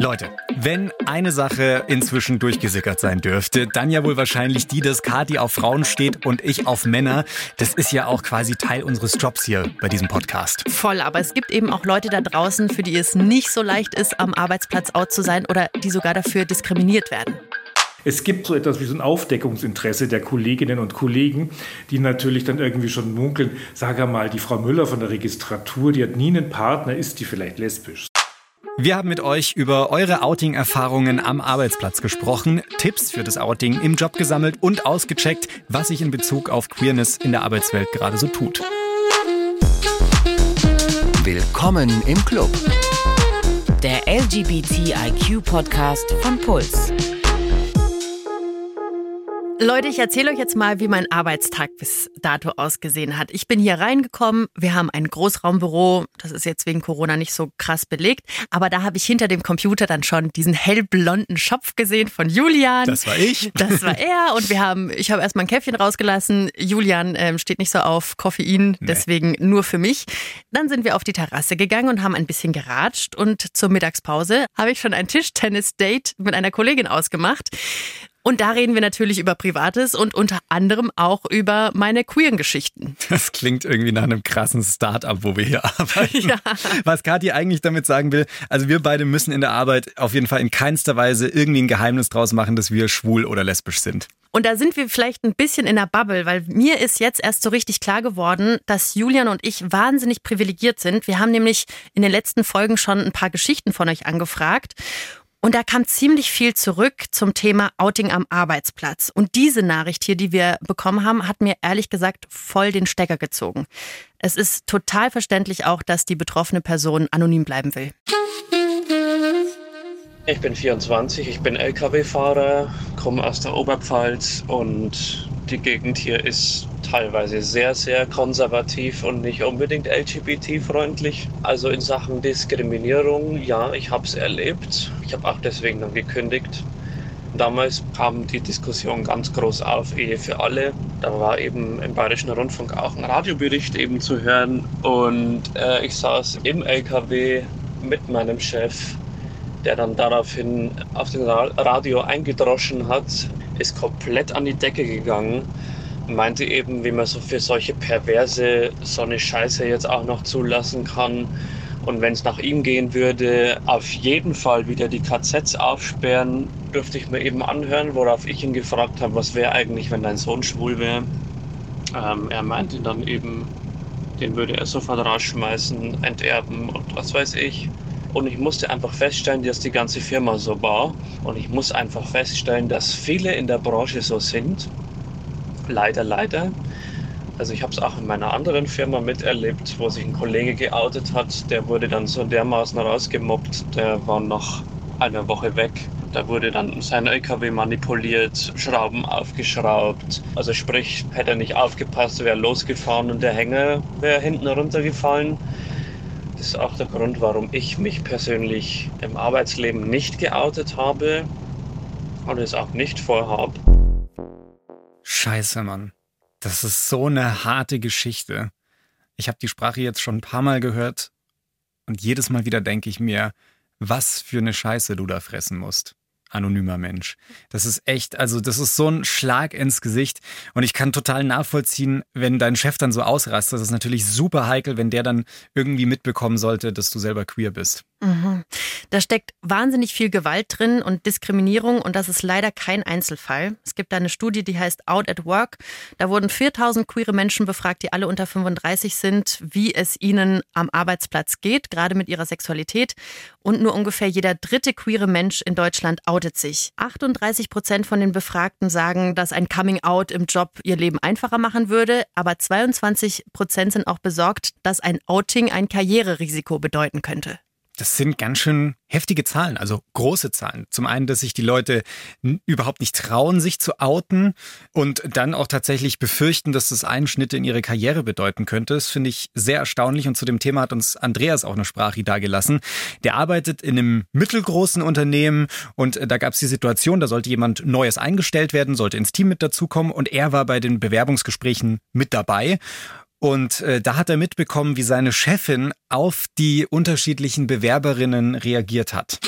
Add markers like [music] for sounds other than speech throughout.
Leute, wenn eine Sache inzwischen durchgesickert sein dürfte, dann ja wohl wahrscheinlich die, dass Kati auf Frauen steht und ich auf Männer. Das ist ja auch quasi Teil unseres Jobs hier bei diesem Podcast. Voll, aber es gibt eben auch Leute da draußen, für die es nicht so leicht ist, am Arbeitsplatz out zu sein oder die sogar dafür diskriminiert werden. Es gibt so etwas wie so ein Aufdeckungsinteresse der Kolleginnen und Kollegen, die natürlich dann irgendwie schon munkeln, sag mal, die Frau Müller von der Registratur, die hat nie einen Partner, ist die vielleicht lesbisch? Wir haben mit euch über eure Outing-Erfahrungen am Arbeitsplatz gesprochen, Tipps für das Outing im Job gesammelt und ausgecheckt, was sich in Bezug auf Queerness in der Arbeitswelt gerade so tut. Willkommen im Club. Der LGBTIQ-Podcast von Puls. Leute, ich erzähle euch jetzt mal, wie mein Arbeitstag bis dato ausgesehen hat. Ich bin hier reingekommen. Wir haben ein Großraumbüro. Das ist jetzt wegen Corona nicht so krass belegt. Aber da habe ich hinter dem Computer dann schon diesen hellblonden Schopf gesehen von Julian. Das war ich. Das war er. Und wir haben, ich habe erstmal ein Käffchen rausgelassen. Julian ähm, steht nicht so auf Koffein, nee. deswegen nur für mich. Dann sind wir auf die Terrasse gegangen und haben ein bisschen geratscht. Und zur Mittagspause habe ich schon ein Tischtennis-Date mit einer Kollegin ausgemacht. Und da reden wir natürlich über Privates und unter anderem auch über meine queeren Geschichten. Das klingt irgendwie nach einem krassen Start-up, wo wir hier arbeiten. Ja. Was Kathi eigentlich damit sagen will, also wir beide müssen in der Arbeit auf jeden Fall in keinster Weise irgendwie ein Geheimnis draus machen, dass wir schwul oder lesbisch sind. Und da sind wir vielleicht ein bisschen in der Bubble, weil mir ist jetzt erst so richtig klar geworden, dass Julian und ich wahnsinnig privilegiert sind. Wir haben nämlich in den letzten Folgen schon ein paar Geschichten von euch angefragt. Und da kam ziemlich viel zurück zum Thema Outing am Arbeitsplatz. Und diese Nachricht hier, die wir bekommen haben, hat mir ehrlich gesagt voll den Stecker gezogen. Es ist total verständlich auch, dass die betroffene Person anonym bleiben will. Ich bin 24, ich bin Lkw-Fahrer, komme aus der Oberpfalz und die Gegend hier ist teilweise sehr, sehr konservativ und nicht unbedingt LGBT-freundlich. Also in Sachen Diskriminierung, ja, ich habe es erlebt. Ich habe auch deswegen dann gekündigt. Damals kam die Diskussion ganz groß auf, Ehe für alle. Da war eben im Bayerischen Rundfunk auch ein Radiobericht eben zu hören. Und äh, ich saß im LKW mit meinem Chef, der dann daraufhin auf dem Radio eingedroschen hat, ist komplett an die Decke gegangen meinte eben, wie man so für solche Perverse so eine Scheiße jetzt auch noch zulassen kann. Und wenn es nach ihm gehen würde, auf jeden Fall wieder die KZs aufsperren, dürfte ich mir eben anhören, worauf ich ihn gefragt habe, was wäre eigentlich, wenn dein Sohn schwul wäre. Ähm, er meinte dann eben, den würde er sofort rausschmeißen, enterben und was weiß ich. Und ich musste einfach feststellen, dass die ganze Firma so war. Und ich muss einfach feststellen, dass viele in der Branche so sind Leider, leider. Also ich habe es auch in meiner anderen Firma miterlebt, wo sich ein Kollege geoutet hat. Der wurde dann so dermaßen rausgemobbt, der war nach einer Woche weg. Da wurde dann sein LKW manipuliert, Schrauben aufgeschraubt. Also sprich, hätte er nicht aufgepasst, wäre losgefahren und der Hänger wäre hinten runtergefallen. Das ist auch der Grund, warum ich mich persönlich im Arbeitsleben nicht geoutet habe und es auch nicht vorhabe. Scheiße, Mann. Das ist so eine harte Geschichte. Ich habe die Sprache jetzt schon ein paar Mal gehört und jedes Mal wieder denke ich mir, was für eine Scheiße du da fressen musst anonymer Mensch. Das ist echt, also das ist so ein Schlag ins Gesicht. Und ich kann total nachvollziehen, wenn dein Chef dann so ausrastet. Das ist natürlich super heikel, wenn der dann irgendwie mitbekommen sollte, dass du selber queer bist. Mhm. Da steckt wahnsinnig viel Gewalt drin und Diskriminierung und das ist leider kein Einzelfall. Es gibt da eine Studie, die heißt Out at Work. Da wurden 4000 queere Menschen befragt, die alle unter 35 sind, wie es ihnen am Arbeitsplatz geht, gerade mit ihrer Sexualität. Und nur ungefähr jeder dritte queere Mensch in Deutschland outet sich. 38 Prozent von den Befragten sagen, dass ein Coming Out im Job ihr Leben einfacher machen würde, aber 22 Prozent sind auch besorgt, dass ein Outing ein Karriererisiko bedeuten könnte. Das sind ganz schön heftige Zahlen, also große Zahlen. Zum einen, dass sich die Leute überhaupt nicht trauen, sich zu outen und dann auch tatsächlich befürchten, dass das Einschnitte in ihre Karriere bedeuten könnte. Das finde ich sehr erstaunlich und zu dem Thema hat uns Andreas auch eine Sprache dagelassen. Der arbeitet in einem mittelgroßen Unternehmen und da gab es die Situation, da sollte jemand Neues eingestellt werden, sollte ins Team mit dazukommen und er war bei den Bewerbungsgesprächen mit dabei und äh, da hat er mitbekommen, wie seine Chefin auf die unterschiedlichen Bewerberinnen reagiert hat.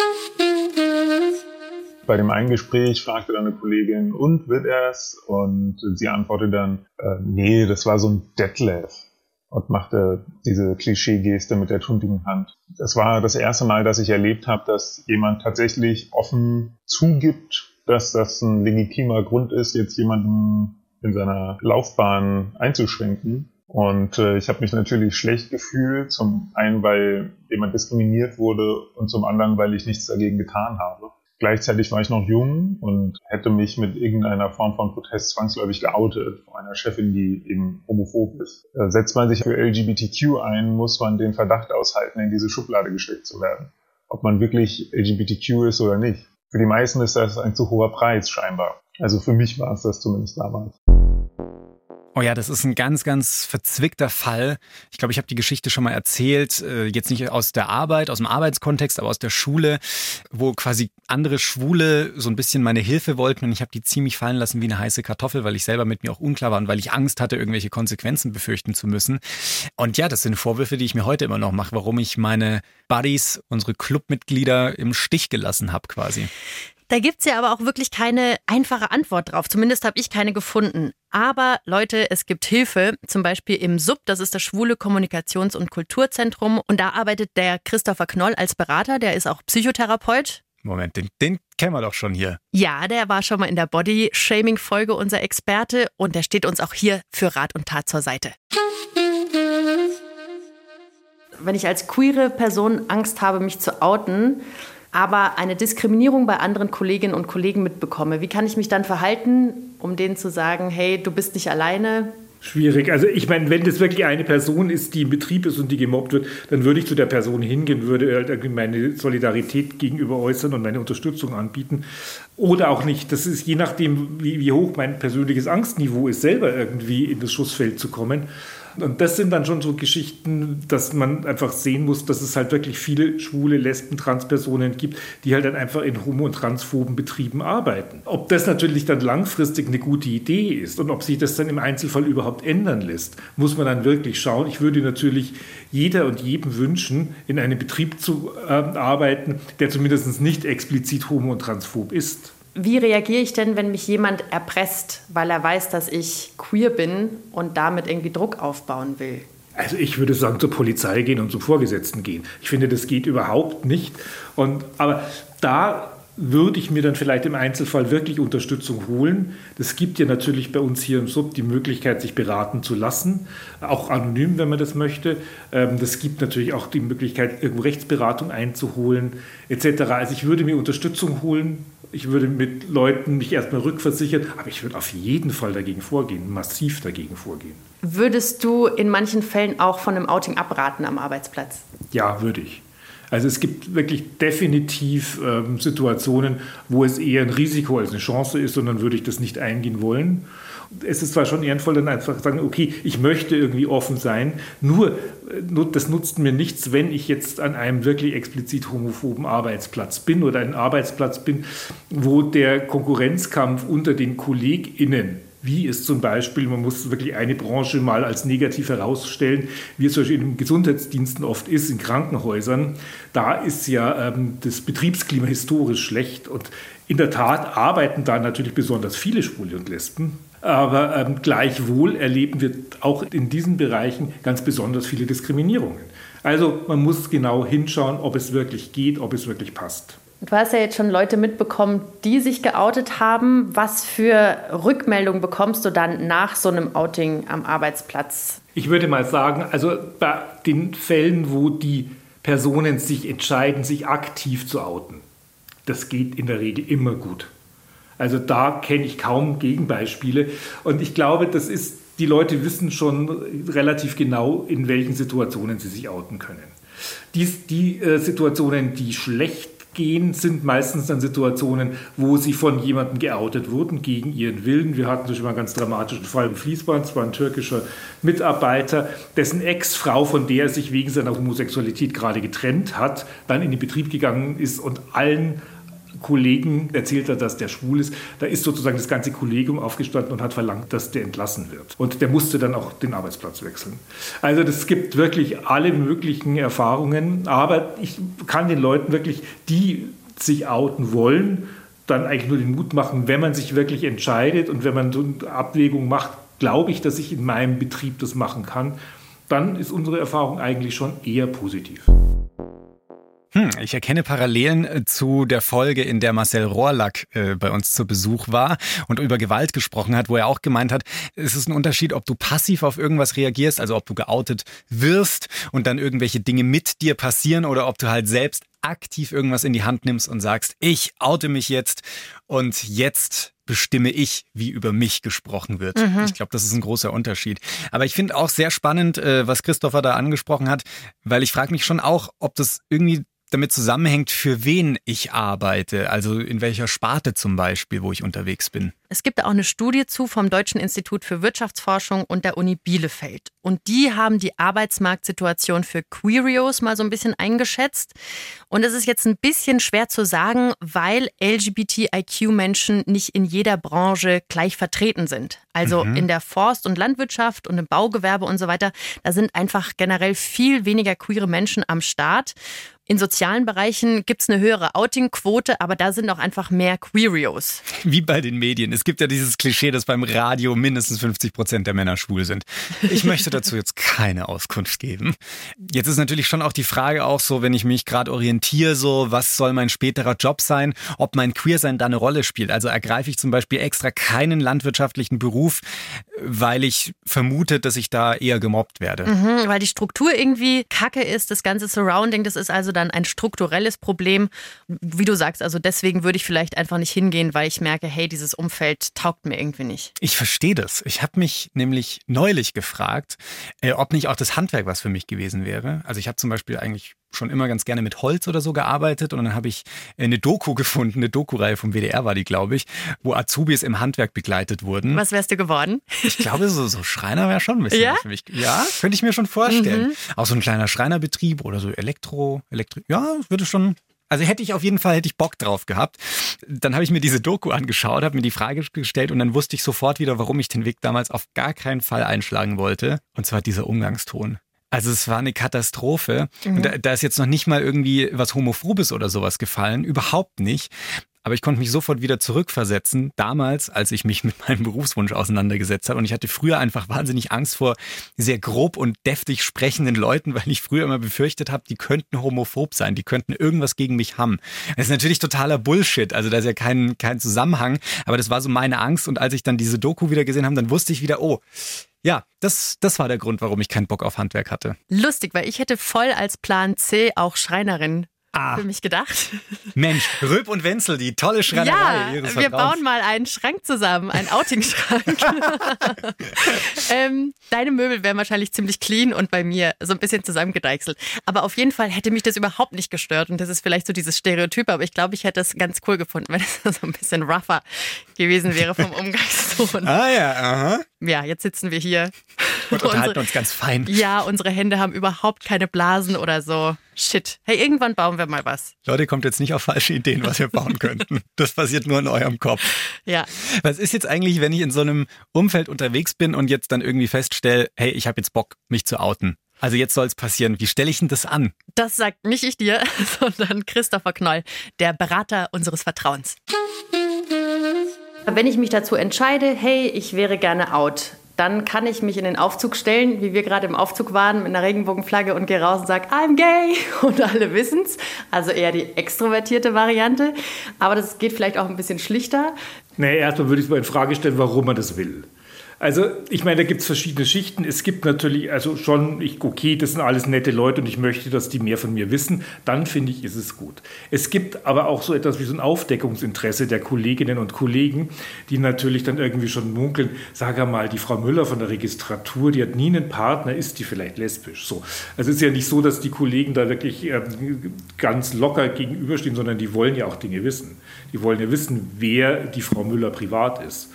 Bei dem einen Gespräch fragte dann eine Kollegin, und wird er es? Und sie antwortete dann, äh, nee, das war so ein Detlef und machte diese Klischee-Geste mit der tuntigen Hand. Das war das erste Mal, dass ich erlebt habe, dass jemand tatsächlich offen zugibt, dass das ein legitimer Grund ist, jetzt jemanden in seiner Laufbahn einzuschränken. Und äh, ich habe mich natürlich schlecht gefühlt, zum einen, weil jemand diskriminiert wurde und zum anderen, weil ich nichts dagegen getan habe. Gleichzeitig war ich noch jung und hätte mich mit irgendeiner Form von Protest zwangsläufig geoutet von einer Chefin, die eben homophob ist. Äh, setzt man sich für LGBTQ ein, muss man den Verdacht aushalten, in diese Schublade gesteckt zu werden. Ob man wirklich LGBTQ ist oder nicht. Für die meisten ist das ein zu hoher Preis scheinbar. Also für mich war es das zumindest damals. Oh ja, das ist ein ganz, ganz verzwickter Fall. Ich glaube, ich habe die Geschichte schon mal erzählt, äh, jetzt nicht aus der Arbeit, aus dem Arbeitskontext, aber aus der Schule, wo quasi andere Schwule so ein bisschen meine Hilfe wollten und ich habe die ziemlich fallen lassen wie eine heiße Kartoffel, weil ich selber mit mir auch unklar war und weil ich Angst hatte, irgendwelche Konsequenzen befürchten zu müssen. Und ja, das sind Vorwürfe, die ich mir heute immer noch mache, warum ich meine Buddies, unsere Clubmitglieder im Stich gelassen habe quasi. Da gibt's ja aber auch wirklich keine einfache Antwort drauf. Zumindest habe ich keine gefunden. Aber Leute, es gibt Hilfe, zum Beispiel im SUB, das ist das Schwule Kommunikations- und Kulturzentrum. Und da arbeitet der Christopher Knoll als Berater, der ist auch Psychotherapeut. Moment, den, den kennen wir doch schon hier. Ja, der war schon mal in der Body-Shaming-Folge unser Experte und der steht uns auch hier für Rat und Tat zur Seite. Wenn ich als queere Person Angst habe, mich zu outen, aber eine Diskriminierung bei anderen Kolleginnen und Kollegen mitbekomme, wie kann ich mich dann verhalten, um denen zu sagen, hey, du bist nicht alleine, Schwierig. Also ich meine, wenn das wirklich eine Person ist, die im Betrieb ist und die gemobbt wird, dann würde ich zu der Person hingehen, würde halt meine Solidarität gegenüber äußern und meine Unterstützung anbieten. Oder auch nicht. Das ist je nachdem, wie, wie hoch mein persönliches Angstniveau ist, selber irgendwie in das Schussfeld zu kommen. Und das sind dann schon so Geschichten, dass man einfach sehen muss, dass es halt wirklich viele schwule, lesben, Transpersonen gibt, die halt dann einfach in homo- und transphoben Betrieben arbeiten. Ob das natürlich dann langfristig eine gute Idee ist und ob sich das dann im Einzelfall überhaupt ändern lässt, muss man dann wirklich schauen. Ich würde natürlich jeder und jedem wünschen, in einem Betrieb zu äh, arbeiten, der zumindest nicht explizit homo- und transphob ist wie reagiere ich denn, wenn mich jemand erpresst, weil er weiß, dass ich queer bin und damit irgendwie Druck aufbauen will? Also ich würde sagen, zur Polizei gehen und zum Vorgesetzten gehen. Ich finde, das geht überhaupt nicht. Und, aber da würde ich mir dann vielleicht im Einzelfall wirklich Unterstützung holen. Es gibt ja natürlich bei uns hier im Sub die Möglichkeit, sich beraten zu lassen, auch anonym, wenn man das möchte. Das ähm, gibt natürlich auch die Möglichkeit, irgendwo Rechtsberatung einzuholen, etc. Also ich würde mir Unterstützung holen, ich würde mit Leuten mich erstmal rückversichern, aber ich würde auf jeden Fall dagegen vorgehen, massiv dagegen vorgehen. Würdest du in manchen Fällen auch von einem Outing abraten am Arbeitsplatz? Ja, würde ich. Also es gibt wirklich definitiv ähm, Situationen, wo es eher ein Risiko als eine Chance ist und dann würde ich das nicht eingehen wollen. Es ist zwar schon ehrenvoll, dann einfach sagen, okay, ich möchte irgendwie offen sein, nur äh, das nutzt mir nichts, wenn ich jetzt an einem wirklich explizit homophoben Arbeitsplatz bin oder einen Arbeitsplatz bin, wo der Konkurrenzkampf unter den KollegInnen wie es zum Beispiel, man muss wirklich eine Branche mal als negativ herausstellen, wie es zum Beispiel in Gesundheitsdiensten oft ist, in Krankenhäusern. Da ist ja ähm, das Betriebsklima historisch schlecht und in der Tat arbeiten da natürlich besonders viele Schwule und Lesben. Aber ähm, gleichwohl erleben wir auch in diesen Bereichen ganz besonders viele Diskriminierungen. Also man muss genau hinschauen, ob es wirklich geht, ob es wirklich passt. Du hast ja jetzt schon Leute mitbekommen, die sich geoutet haben. Was für Rückmeldungen bekommst du dann nach so einem Outing am Arbeitsplatz? Ich würde mal sagen, also bei den Fällen, wo die Personen sich entscheiden, sich aktiv zu outen, das geht in der Regel immer gut. Also da kenne ich kaum Gegenbeispiele. Und ich glaube, das ist, die Leute wissen schon relativ genau, in welchen Situationen sie sich outen können. Die, die äh, Situationen, die schlecht gehen, sind meistens dann Situationen, wo sie von jemandem geoutet wurden gegen ihren Willen. Wir hatten Beispiel mal einen ganz dramatischen Fall im Fließband. Es war ein türkischer Mitarbeiter, dessen Ex-Frau, von der er sich wegen seiner Homosexualität gerade getrennt hat, dann in den Betrieb gegangen ist und allen Kollegen erzählt er, dass der schwul ist. Da ist sozusagen das ganze Kollegium aufgestanden und hat verlangt, dass der entlassen wird. Und der musste dann auch den Arbeitsplatz wechseln. Also das gibt wirklich alle möglichen Erfahrungen. Aber ich kann den Leuten wirklich, die sich outen wollen, dann eigentlich nur den Mut machen, wenn man sich wirklich entscheidet und wenn man so eine Abwägung macht, glaube ich, dass ich in meinem Betrieb das machen kann, dann ist unsere Erfahrung eigentlich schon eher positiv. Hm, ich erkenne Parallelen äh, zu der Folge, in der Marcel Rohrlack äh, bei uns zu Besuch war und über Gewalt gesprochen hat, wo er auch gemeint hat, es ist ein Unterschied, ob du passiv auf irgendwas reagierst, also ob du geoutet wirst und dann irgendwelche Dinge mit dir passieren oder ob du halt selbst aktiv irgendwas in die Hand nimmst und sagst, ich oute mich jetzt und jetzt bestimme ich, wie über mich gesprochen wird. Mhm. Ich glaube, das ist ein großer Unterschied. Aber ich finde auch sehr spannend, äh, was Christopher da angesprochen hat, weil ich frage mich schon auch, ob das irgendwie damit zusammenhängt, für wen ich arbeite, also in welcher Sparte zum Beispiel, wo ich unterwegs bin. Es gibt auch eine Studie zu vom Deutschen Institut für Wirtschaftsforschung und der Uni Bielefeld. Und die haben die Arbeitsmarktsituation für Queerios mal so ein bisschen eingeschätzt. Und es ist jetzt ein bisschen schwer zu sagen, weil LGBTIQ-Menschen nicht in jeder Branche gleich vertreten sind. Also mhm. in der Forst- und Landwirtschaft und im Baugewerbe und so weiter, da sind einfach generell viel weniger queere Menschen am Start. In sozialen Bereichen gibt es eine höhere Outing-Quote, aber da sind auch einfach mehr Queerios. Wie bei den Medien. Es gibt ja dieses Klischee, dass beim Radio mindestens 50 Prozent der Männer schwul sind. Ich möchte dazu jetzt keine Auskunft geben. Jetzt ist natürlich schon auch die Frage auch so, wenn ich mich gerade orientiere, so, was soll mein späterer Job sein, ob mein Queersein da eine Rolle spielt. Also ergreife ich zum Beispiel extra keinen landwirtschaftlichen Beruf, weil ich vermute, dass ich da eher gemobbt werde. Mhm, weil die Struktur irgendwie kacke ist, das ganze Surrounding, das ist also dann ein strukturelles Problem. Wie du sagst, also deswegen würde ich vielleicht einfach nicht hingehen, weil ich merke, hey, dieses Umfeld taugt mir irgendwie nicht. Ich verstehe das. Ich habe mich nämlich neulich gefragt, äh, ob nicht auch das Handwerk was für mich gewesen wäre. Also ich habe zum Beispiel eigentlich schon immer ganz gerne mit Holz oder so gearbeitet und dann habe ich eine Doku [laughs] gefunden, eine Doku-Reihe vom WDR war die, glaube ich, wo Azubis im Handwerk begleitet wurden. Was wärst du geworden? Ich glaube, so, so Schreiner wäre schon ein bisschen ja? für mich. Ja, könnte ich mir schon vorstellen. Mhm. Auch so ein kleiner Schreinerbetrieb oder so Elektro, Elektro, ja, würde schon also hätte ich auf jeden Fall hätte ich Bock drauf gehabt. Dann habe ich mir diese Doku angeschaut, habe mir die Frage gestellt und dann wusste ich sofort wieder, warum ich den Weg damals auf gar keinen Fall einschlagen wollte. Und zwar dieser Umgangston. Also es war eine Katastrophe. Mhm. Und da, da ist jetzt noch nicht mal irgendwie was Homophobes oder sowas gefallen. Überhaupt nicht. Aber ich konnte mich sofort wieder zurückversetzen, damals, als ich mich mit meinem Berufswunsch auseinandergesetzt habe. Und ich hatte früher einfach wahnsinnig Angst vor sehr grob und deftig sprechenden Leuten, weil ich früher immer befürchtet habe, die könnten homophob sein, die könnten irgendwas gegen mich haben. Das ist natürlich totaler Bullshit. Also da ist ja kein, kein Zusammenhang. Aber das war so meine Angst. Und als ich dann diese Doku wieder gesehen habe, dann wusste ich wieder, oh, ja, das, das war der Grund, warum ich keinen Bock auf Handwerk hatte. Lustig, weil ich hätte voll als Plan C auch Schreinerin ah. für mich gedacht. [laughs] Mensch, Röb und Wenzel, die tolle Schreinerei. Ja, wir bauen mal einen Schrank zusammen, einen Outing-Schrank. [laughs] ähm, deine Möbel wären wahrscheinlich ziemlich clean und bei mir so ein bisschen zusammengedeichselt. Aber auf jeden Fall hätte mich das überhaupt nicht gestört und das ist vielleicht so dieses Stereotyp, aber ich glaube, ich hätte es ganz cool gefunden, [laughs] wenn es so ein bisschen rougher gewesen wäre vom Umgangston. ah ja, aha. Ja, jetzt sitzen wir hier. [laughs] Und unterhalten unsere, uns ganz fein. Ja, unsere Hände haben überhaupt keine Blasen oder so. Shit. Hey, irgendwann bauen wir mal was. Leute, kommt jetzt nicht auf falsche Ideen, was wir bauen könnten. [laughs] Das passiert nur in eurem Kopf. Ja. Was ist jetzt eigentlich, wenn ich in so einem Umfeld unterwegs bin und jetzt dann irgendwie feststelle, hey, ich habe jetzt Bock, mich zu outen? Also jetzt soll es passieren. Wie stelle ich denn das an? Das sagt nicht ich dir, [laughs] sondern Christopher Knoll, der Berater unseres Vertrauens. Wenn ich mich dazu entscheide, hey, ich wäre gerne out, dann kann ich mich in den Aufzug stellen, wie wir gerade im Aufzug waren, mit einer Regenbogenflagge und gehe raus und sage, I'm gay. [laughs] Und alle wissen es. Also eher die extrovertierte Variante. Aber das geht vielleicht auch ein bisschen schlichter. Nee, erstmal würde ich mal in Frage stellen, warum man das will. Also ich meine, da gibt es verschiedene Schichten. Es gibt natürlich, also schon, ich, okay, das sind alles nette Leute und ich möchte, dass die mehr von mir wissen. Dann finde ich, ist es gut. Es gibt aber auch so etwas wie so ein Aufdeckungsinteresse der Kolleginnen und Kollegen, die natürlich dann irgendwie schon munkeln, sag mal, die Frau Müller von der Registratur, die hat nie einen Partner, ist die vielleicht lesbisch? So. Also es ist ja nicht so, dass die Kollegen da wirklich ähm, ganz locker gegenüberstehen, sondern die wollen ja auch Dinge wissen. Die wollen ja wissen, wer die Frau Müller privat ist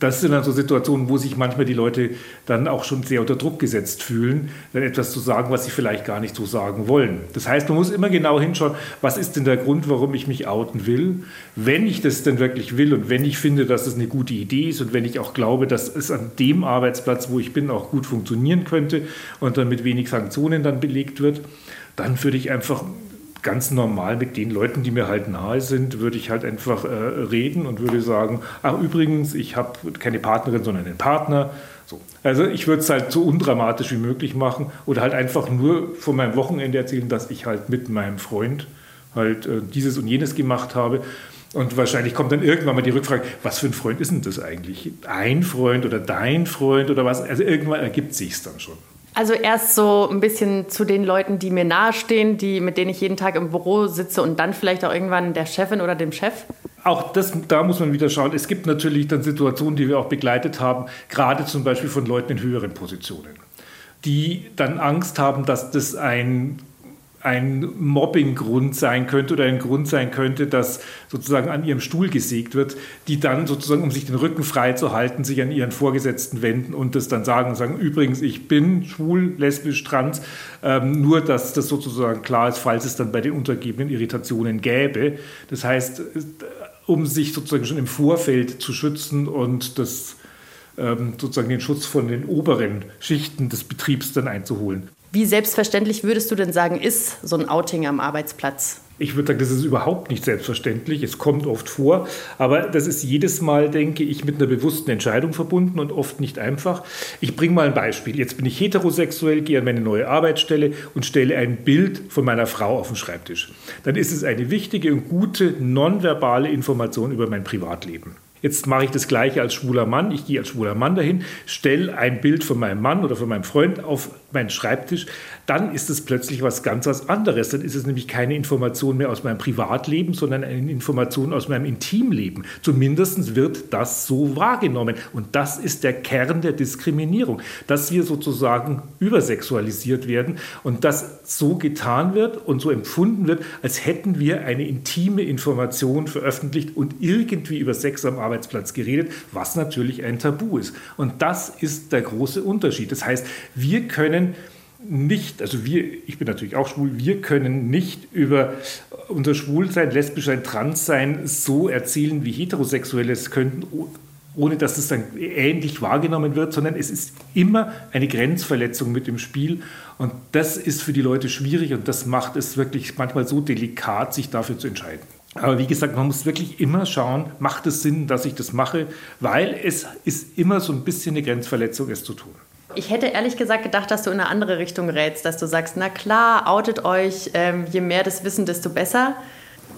das sind dann so Situationen, wo sich manchmal die Leute dann auch schon sehr unter Druck gesetzt fühlen, dann etwas zu sagen, was sie vielleicht gar nicht so sagen wollen. Das heißt, man muss immer genau hinschauen, was ist denn der Grund, warum ich mich outen will. Wenn ich das denn wirklich will und wenn ich finde, dass es eine gute Idee ist und wenn ich auch glaube, dass es an dem Arbeitsplatz, wo ich bin, auch gut funktionieren könnte und dann mit wenig Sanktionen dann belegt wird, dann würde ich einfach ganz normal mit den Leuten, die mir halt nahe sind, würde ich halt einfach äh, reden und würde sagen, ach übrigens, ich habe keine Partnerin, sondern einen Partner. So. Also ich würde es halt so undramatisch wie möglich machen oder halt einfach nur von meinem Wochenende erzählen, dass ich halt mit meinem Freund halt äh, dieses und jenes gemacht habe. Und wahrscheinlich kommt dann irgendwann mal die Rückfrage, was für ein Freund ist denn das eigentlich? Ein Freund oder dein Freund oder was? Also irgendwann ergibt sich es dann schon. Also erst so ein bisschen zu den Leuten, die mir nahestehen, die, mit denen ich jeden Tag im Büro sitze und dann vielleicht auch irgendwann der Chefin oder dem Chef? Auch das, da muss man wieder schauen. Es gibt natürlich dann Situationen, die wir auch begleitet haben, gerade zum Beispiel von Leuten in höheren Positionen, die dann Angst haben, dass das ein ein Mobbinggrund sein könnte oder ein Grund sein könnte, dass sozusagen an ihrem Stuhl gesägt wird, die dann sozusagen, um sich den Rücken frei zu halten, sich an ihren Vorgesetzten wenden und das dann sagen, sagen, übrigens, ich bin schwul, lesbisch, trans, ähm, nur dass das sozusagen klar ist, falls es dann bei den untergebenen Irritationen gäbe. Das heißt, um sich sozusagen schon im Vorfeld zu schützen und das ähm, sozusagen den Schutz von den oberen Schichten des Betriebs dann einzuholen. Wie selbstverständlich würdest du denn sagen, ist so ein Outing am Arbeitsplatz? Ich würde sagen, das ist überhaupt nicht selbstverständlich. Es kommt oft vor, aber das ist jedes Mal, denke ich, mit einer bewussten Entscheidung verbunden und oft nicht einfach. Ich bringe mal ein Beispiel. Jetzt bin ich heterosexuell, gehe an meine neue Arbeitsstelle und stelle ein Bild von meiner Frau auf den Schreibtisch. Dann ist es eine wichtige und gute nonverbale Information über mein Privatleben. Jetzt mache ich das gleiche als schwuler Mann. Ich gehe als schwuler Mann dahin, stelle ein Bild von meinem Mann oder von meinem Freund auf meinen Schreibtisch. Dann ist es plötzlich was ganz was anderes. Dann ist es nämlich keine Information mehr aus meinem Privatleben, sondern eine Information aus meinem Intimleben. Zumindest wird das so wahrgenommen. Und das ist der Kern der Diskriminierung, dass wir sozusagen übersexualisiert werden und dass so getan wird und so empfunden wird, als hätten wir eine intime Information veröffentlicht und irgendwie über Sex am Arbeitsplatz geredet, was natürlich ein Tabu ist. Und das ist der große Unterschied. Das heißt, wir können nicht, also wir, ich bin natürlich auch schwul, wir können nicht über unser Schwulsein, Lesbischsein, Transsein so erzählen, wie Heterosexuelle es könnten, ohne dass es dann ähnlich wahrgenommen wird, sondern es ist immer eine Grenzverletzung mit dem Spiel. Und das ist für die Leute schwierig und das macht es wirklich manchmal so delikat, sich dafür zu entscheiden. Aber wie gesagt, man muss wirklich immer schauen, macht es Sinn, dass ich das mache, weil es ist immer so ein bisschen eine Grenzverletzung, es zu tun. Ich hätte ehrlich gesagt gedacht, dass du in eine andere Richtung rätst, dass du sagst, na klar, outet euch, ähm, je mehr das Wissen, desto besser.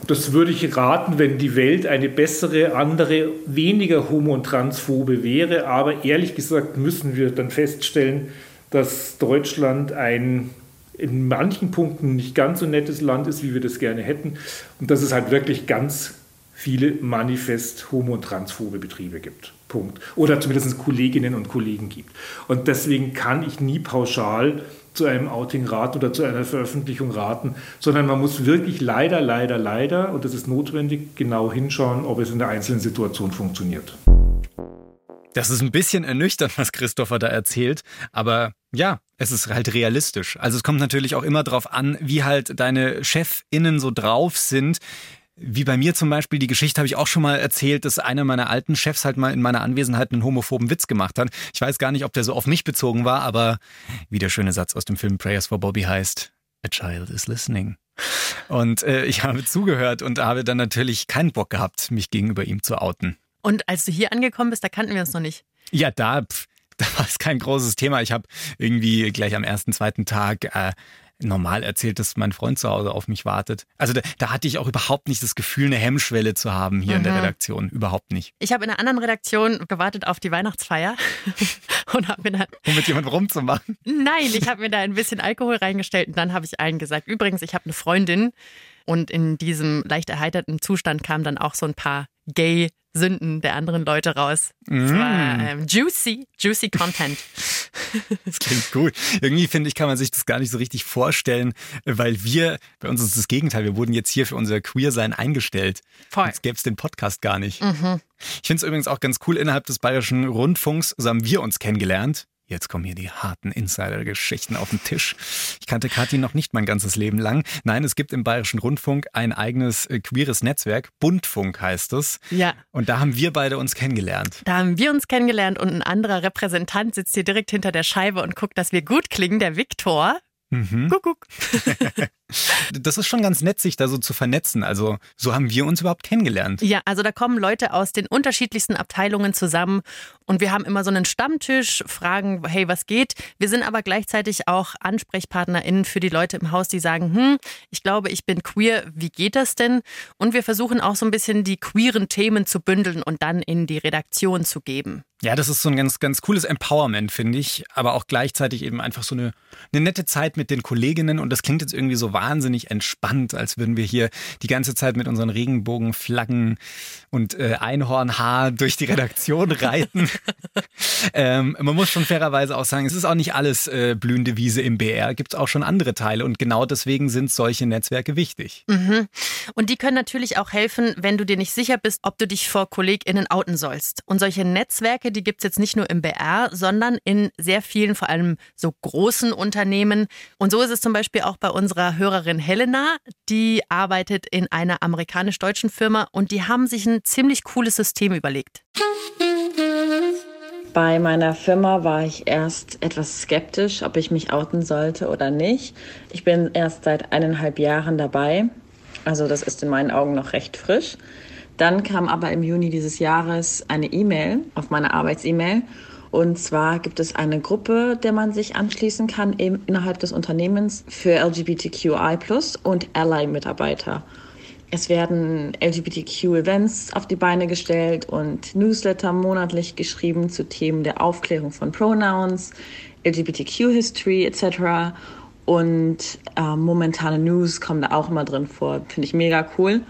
Das würde ich raten, wenn die Welt eine bessere, andere, weniger homo- und transphobe wäre. Aber ehrlich gesagt müssen wir dann feststellen, dass Deutschland ein in manchen Punkten nicht ganz so nettes Land ist, wie wir das gerne hätten. Und dass es halt wirklich ganz viele manifest homo- und transphobe Betriebe gibt. Punkt. Oder zumindest Kolleginnen und Kollegen gibt. Und deswegen kann ich nie pauschal zu einem Outing raten oder zu einer Veröffentlichung raten, sondern man muss wirklich leider, leider, leider, und das ist notwendig, genau hinschauen, ob es in der einzelnen Situation funktioniert. Das ist ein bisschen ernüchternd, was Christopher da erzählt, aber ja, es ist halt realistisch. Also es kommt natürlich auch immer darauf an, wie halt deine ChefInnen so drauf sind. Wie bei mir zum Beispiel, die Geschichte habe ich auch schon mal erzählt, dass einer meiner alten Chefs halt mal in meiner Anwesenheit einen homophoben Witz gemacht hat. Ich weiß gar nicht, ob der so auf mich bezogen war, aber wie der schöne Satz aus dem Film Prayers for Bobby heißt, A child is listening. Und äh, ich habe zugehört und habe dann natürlich keinen Bock gehabt, mich gegenüber ihm zu outen. Und als du hier angekommen bist, da kannten wir uns noch nicht. Ja, da, pf, [laughs] da war es kein großes Thema. Ich habe irgendwie gleich am ersten, zweiten Tag äh, normal erzählt, dass mein Freund zu Hause auf mich wartet. Also da, da hatte ich auch überhaupt nicht das Gefühl, eine Hemmschwelle zu haben hier mhm. in der Redaktion. Überhaupt nicht. Ich habe in einer anderen Redaktion gewartet auf die Weihnachtsfeier [laughs] und habe mir dann... Um mit jemandem rumzumachen? Nein, ich habe mir da ein bisschen Alkohol reingestellt und dann habe ich allen gesagt, übrigens, ich habe eine Freundin und in diesem leicht erheiterten Zustand kamen dann auch so ein paar Gay Sünden der anderen Leute raus. Mm. war ähm, juicy, juicy Content. [laughs] das klingt gut. Irgendwie finde ich, kann man sich das gar nicht so richtig vorstellen, weil wir, bei uns ist das Gegenteil, wir wurden jetzt hier für unser Queer-Sein eingestellt. Voll. Jetzt gäbe es den Podcast gar nicht. Mhm. Ich finde es übrigens auch ganz cool, innerhalb des Bayerischen Rundfunks, so haben wir uns kennengelernt. Jetzt kommen hier die harten Insider-Geschichten auf den Tisch. Ich kannte Kathi noch nicht mein ganzes Leben lang. Nein, es gibt im Bayerischen Rundfunk ein eigenes äh, queeres Netzwerk. Bundfunk heißt es. Ja. Und da haben wir beide uns kennengelernt. Da haben wir uns kennengelernt und ein anderer Repräsentant sitzt hier direkt hinter der Scheibe und guckt, dass wir gut klingen, der Viktor. Mhm. Guck, guck. [laughs] Das ist schon ganz nett, sich da so zu vernetzen. Also so haben wir uns überhaupt kennengelernt. Ja, also da kommen Leute aus den unterschiedlichsten Abteilungen zusammen und wir haben immer so einen Stammtisch, fragen, hey, was geht? Wir sind aber gleichzeitig auch AnsprechpartnerInnen für die Leute im Haus, die sagen, hm, ich glaube, ich bin queer, wie geht das denn? Und wir versuchen auch so ein bisschen die queeren Themen zu bündeln und dann in die Redaktion zu geben. Ja, das ist so ein ganz, ganz cooles Empowerment, finde ich, aber auch gleichzeitig eben einfach so eine, eine nette Zeit mit den Kolleginnen und das klingt jetzt irgendwie so wahnsinnig entspannt, als würden wir hier die ganze Zeit mit unseren Regenbogenflaggen und äh, Einhornhaar durch die Redaktion [laughs] reiten. ähm, man muss schon fairerweise auch sagen, es ist auch nicht alles äh, blühende Wiese im BR, gibt es auch schon andere Teile und genau deswegen sind solche Netzwerke wichtig. Mhm. Und die können natürlich auch helfen, wenn du dir nicht sicher bist, ob du dich vor KollegInnen outen sollst. Und solche Netzwerke, die gibt es jetzt nicht nur im BR, sondern in sehr vielen, vor allem so großen Unternehmen. Und so ist es zum Beispiel auch bei unserer Hörerin Helena. Die arbeitet in einer amerikanisch-deutschen Firma und die haben sich ein ziemlich cooles System überlegt. Bei meiner Firma war ich erst etwas skeptisch, ob ich mich outen sollte oder nicht. Ich bin erst seit eineinhalb Jahren dabei. Also das ist in meinen Augen noch recht frisch. Dann kam aber im Juni dieses Jahres eine E-Mail auf meine Arbeits-E-Mail. Und zwar gibt es eine Gruppe, der man sich anschließen kann eben innerhalb des Unternehmens für LGBTQI und Ally-Mitarbeiter. Es werden LGBTQ-Events auf die Beine gestellt und Newsletter monatlich geschrieben zu Themen der Aufklärung von Pronouns, LGBTQ-History etc. Und äh, momentane News kommen da auch immer drin vor. Finde ich mega cool.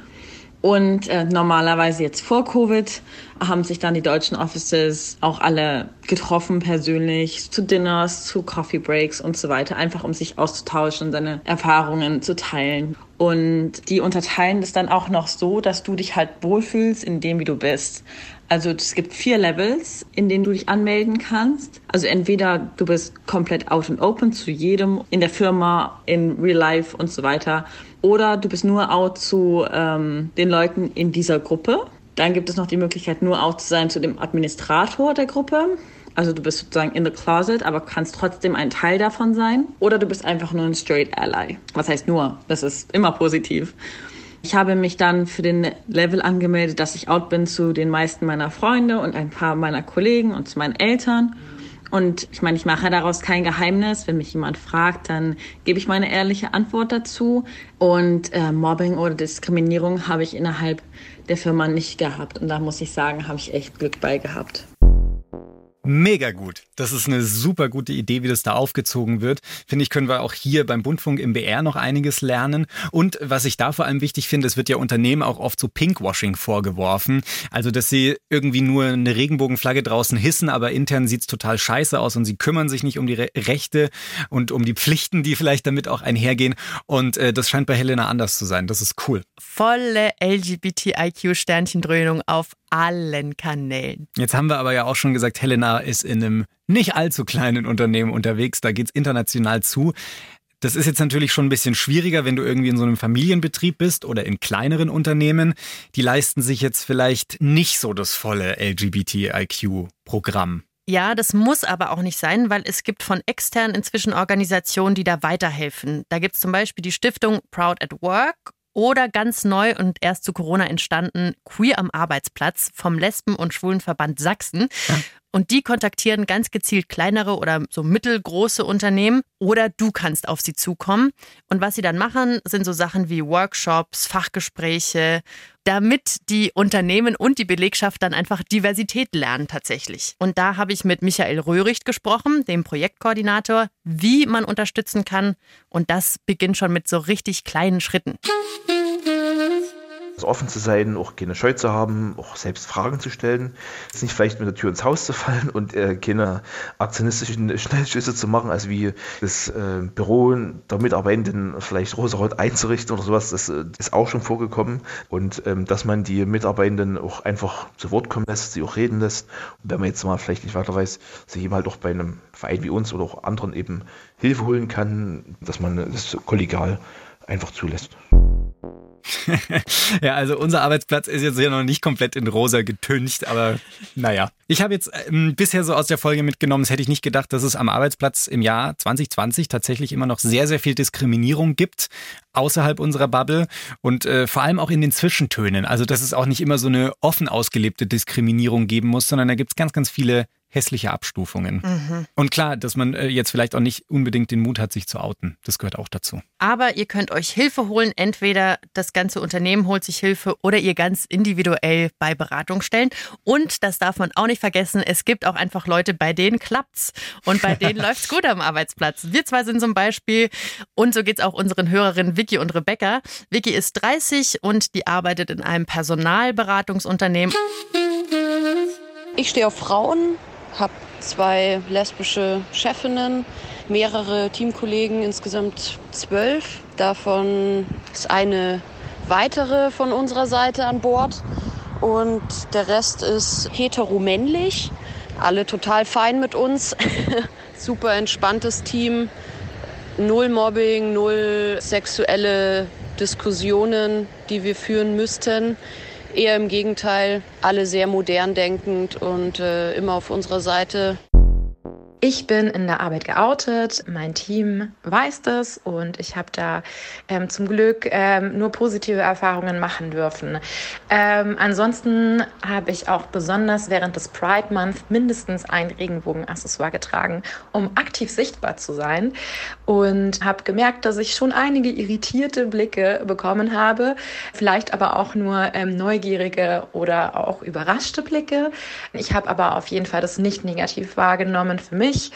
Und äh, normalerweise jetzt vor Covid haben sich dann die deutschen Offices auch alle getroffen persönlich zu Dinners, zu Coffee Breaks und so weiter, einfach um sich auszutauschen, seine Erfahrungen zu teilen. Und die unterteilen das dann auch noch so, dass du dich halt wohlfühlst in dem, wie du bist. Also es gibt vier Levels, in denen du dich anmelden kannst. Also entweder du bist komplett out and open zu jedem in der Firma, in Real Life und so weiter. Oder du bist nur out zu ähm, den Leuten in dieser Gruppe. Dann gibt es noch die Möglichkeit, nur out zu sein zu dem Administrator der Gruppe. Also du bist sozusagen in the closet, aber kannst trotzdem ein Teil davon sein. Oder du bist einfach nur ein straight ally. Was heißt nur? Das ist immer positiv. Ich habe mich dann für den Level angemeldet, dass ich out bin zu den meisten meiner Freunde und ein paar meiner Kollegen und zu meinen Eltern. Und ich meine, ich mache daraus kein Geheimnis. Wenn mich jemand fragt, dann gebe ich meine ehrliche Antwort dazu. Und äh, Mobbing oder Diskriminierung habe ich innerhalb der Firma nicht gehabt. Und da muss ich sagen, habe ich echt Glück bei gehabt. Mega gut. Das ist eine super gute Idee, wie das da aufgezogen wird. Finde ich, können wir auch hier beim Bundfunk im BR noch einiges lernen. Und was ich da vor allem wichtig finde, es wird ja Unternehmen auch oft so Pinkwashing vorgeworfen. Also, dass sie irgendwie nur eine Regenbogenflagge draußen hissen, aber intern sieht's total scheiße aus und sie kümmern sich nicht um die Re Rechte und um die Pflichten, die vielleicht damit auch einhergehen. Und äh, das scheint bei Helena anders zu sein. Das ist cool. Volle LGBTIQ-Sternchendröhnung auf allen Kanälen. Jetzt haben wir aber ja auch schon gesagt, Helena ist in einem nicht allzu kleinen Unternehmen unterwegs. Da geht's international zu. Das ist jetzt natürlich schon ein bisschen schwieriger, wenn du irgendwie in so einem Familienbetrieb bist oder in kleineren Unternehmen. Die leisten sich jetzt vielleicht nicht so das volle LGBTIQ-Programm. Ja, das muss aber auch nicht sein, weil es gibt von extern inzwischen Organisationen, die da weiterhelfen. Da gibt es zum Beispiel die Stiftung Proud at Work oder ganz neu und erst zu Corona entstanden Queer am Arbeitsplatz vom Lesben- und Schwulenverband Sachsen. Und die kontaktieren ganz gezielt kleinere oder so mittelgroße Unternehmen oder du kannst auf sie zukommen. Und was sie dann machen, sind so Sachen wie Workshops, Fachgespräche, damit die Unternehmen und die Belegschaft dann einfach Diversität lernen tatsächlich. Und da habe ich mit Michael Röhricht gesprochen, dem Projektkoordinator, wie man unterstützen kann. Und das beginnt schon mit so richtig kleinen Schritten offen zu sein, auch keine Scheu zu haben, auch selbst Fragen zu stellen, jetzt nicht vielleicht mit der Tür ins Haus zu fallen und äh, keine aktionistischen Schnellschüsse zu machen, als wie das äh, Büro der Mitarbeitenden vielleicht rosarot einzurichten oder sowas, das äh, ist auch schon vorgekommen und ähm, dass man die Mitarbeitenden auch einfach zu Wort kommen lässt, sie auch reden lässt und wenn man jetzt mal vielleicht nicht weiter weiß, sich eben halt auch bei einem Verein wie uns oder auch anderen eben Hilfe holen kann, dass man das kollegial einfach zulässt. [laughs] ja, also unser Arbeitsplatz ist jetzt ja noch nicht komplett in rosa getüncht, aber naja. Ich habe jetzt ähm, bisher so aus der Folge mitgenommen, das hätte ich nicht gedacht, dass es am Arbeitsplatz im Jahr 2020 tatsächlich immer noch sehr, sehr viel Diskriminierung gibt außerhalb unserer Bubble und äh, vor allem auch in den Zwischentönen. Also dass es auch nicht immer so eine offen ausgelebte Diskriminierung geben muss, sondern da gibt es ganz, ganz viele hässliche Abstufungen. Mhm. Und klar, dass man äh, jetzt vielleicht auch nicht unbedingt den Mut hat, sich zu outen. Das gehört auch dazu. Aber ihr könnt euch Hilfe holen. Entweder das ganze Unternehmen holt sich Hilfe oder ihr ganz individuell bei Beratung stellen. Und das darf man auch nicht vergessen, es gibt auch einfach Leute, bei denen klappt's und bei denen [laughs] läuft's gut am Arbeitsplatz. Wir zwei sind zum Beispiel und so geht's auch unseren Hörerinnen Vicky und Rebecca. Vicky ist 30 und die arbeitet in einem Personalberatungsunternehmen. Ich stehe auf Frauen, habe zwei lesbische Chefinnen, mehrere Teamkollegen, insgesamt zwölf. Davon ist eine weitere von unserer Seite an Bord und der Rest ist heteromännlich. Alle total fein mit uns. [laughs] Super entspanntes Team. Null Mobbing, null sexuelle Diskussionen, die wir führen müssten. Eher im Gegenteil, alle sehr modern denkend und äh, immer auf unserer Seite. Ich bin in der Arbeit geoutet, mein Team weiß das und ich habe da ähm, zum Glück ähm, nur positive Erfahrungen machen dürfen. Ähm, ansonsten habe ich auch besonders während des Pride Month mindestens ein Regenbogenaccessoire getragen, um aktiv sichtbar zu sein und habe gemerkt, dass ich schon einige irritierte Blicke bekommen habe, vielleicht aber auch nur ähm, neugierige oder auch überraschte Blicke. Ich habe aber auf jeden Fall das nicht negativ wahrgenommen für mich mich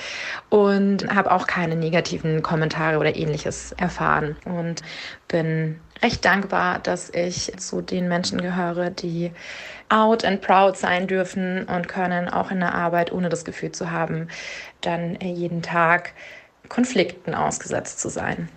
und habe auch keine negativen Kommentare oder ähnliches erfahren und bin recht dankbar, dass ich zu den Menschen gehöre, die out and proud sein dürfen und können, auch in der Arbeit, ohne das Gefühl zu haben, dann jeden Tag Konflikten ausgesetzt zu sein.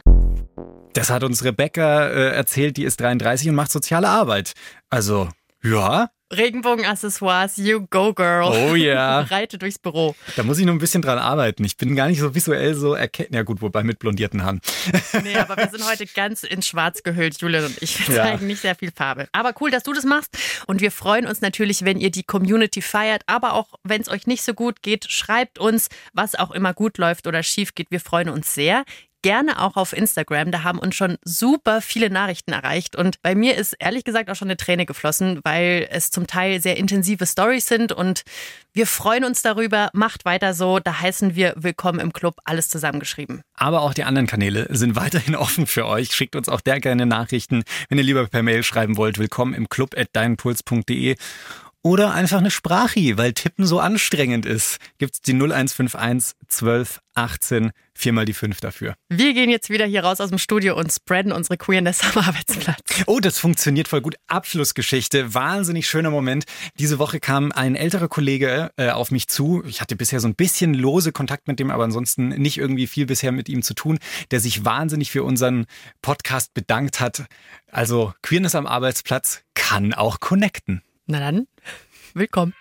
Das hat uns Rebecca äh, erzählt, die ist 33 und macht soziale Arbeit. Also, ja, Regenbogenaccessoires, you go girl. Oh ja. [laughs] Reite durchs Büro. Da muss ich noch ein bisschen dran arbeiten. Ich bin gar nicht so visuell so erkennen. Ja gut, wobei mit blondierten Haaren. [laughs] Nee, aber wir sind heute ganz in schwarz gehüllt, Julian und ich. Wir ja. zeigen nicht sehr viel Farbe. Aber cool, dass du das machst. Und wir freuen uns natürlich, wenn ihr die Community feiert. Aber auch, wenn es euch nicht so gut geht, schreibt uns, was auch immer gut läuft oder schief geht. Wir freuen uns sehr gerne auch auf Instagram. Da haben uns schon super viele Nachrichten erreicht. Und bei mir ist ehrlich gesagt auch schon eine Träne geflossen, weil es zum Teil sehr intensive Stories sind. Und wir freuen uns darüber. Macht weiter so. Da heißen wir Willkommen im Club. Alles zusammengeschrieben. Aber auch die anderen Kanäle sind [laughs] weiterhin offen für euch. Schickt uns auch der gerne Nachrichten, wenn ihr lieber per Mail schreiben wollt. Willkommen im Club at deinpuls.de oder einfach eine Sprache, weil Tippen so anstrengend ist. Gibt's die 0151 12 18 viermal die 5 dafür. Wir gehen jetzt wieder hier raus aus dem Studio und spreaden unsere Queerness am Arbeitsplatz. Oh, das funktioniert voll gut. Abschlussgeschichte, wahnsinnig schöner Moment. Diese Woche kam ein älterer Kollege äh, auf mich zu. Ich hatte bisher so ein bisschen lose Kontakt mit dem, aber ansonsten nicht irgendwie viel bisher mit ihm zu tun, der sich wahnsinnig für unseren Podcast bedankt hat. Also Queerness am Arbeitsplatz kann auch connecten. Na dann, willkommen.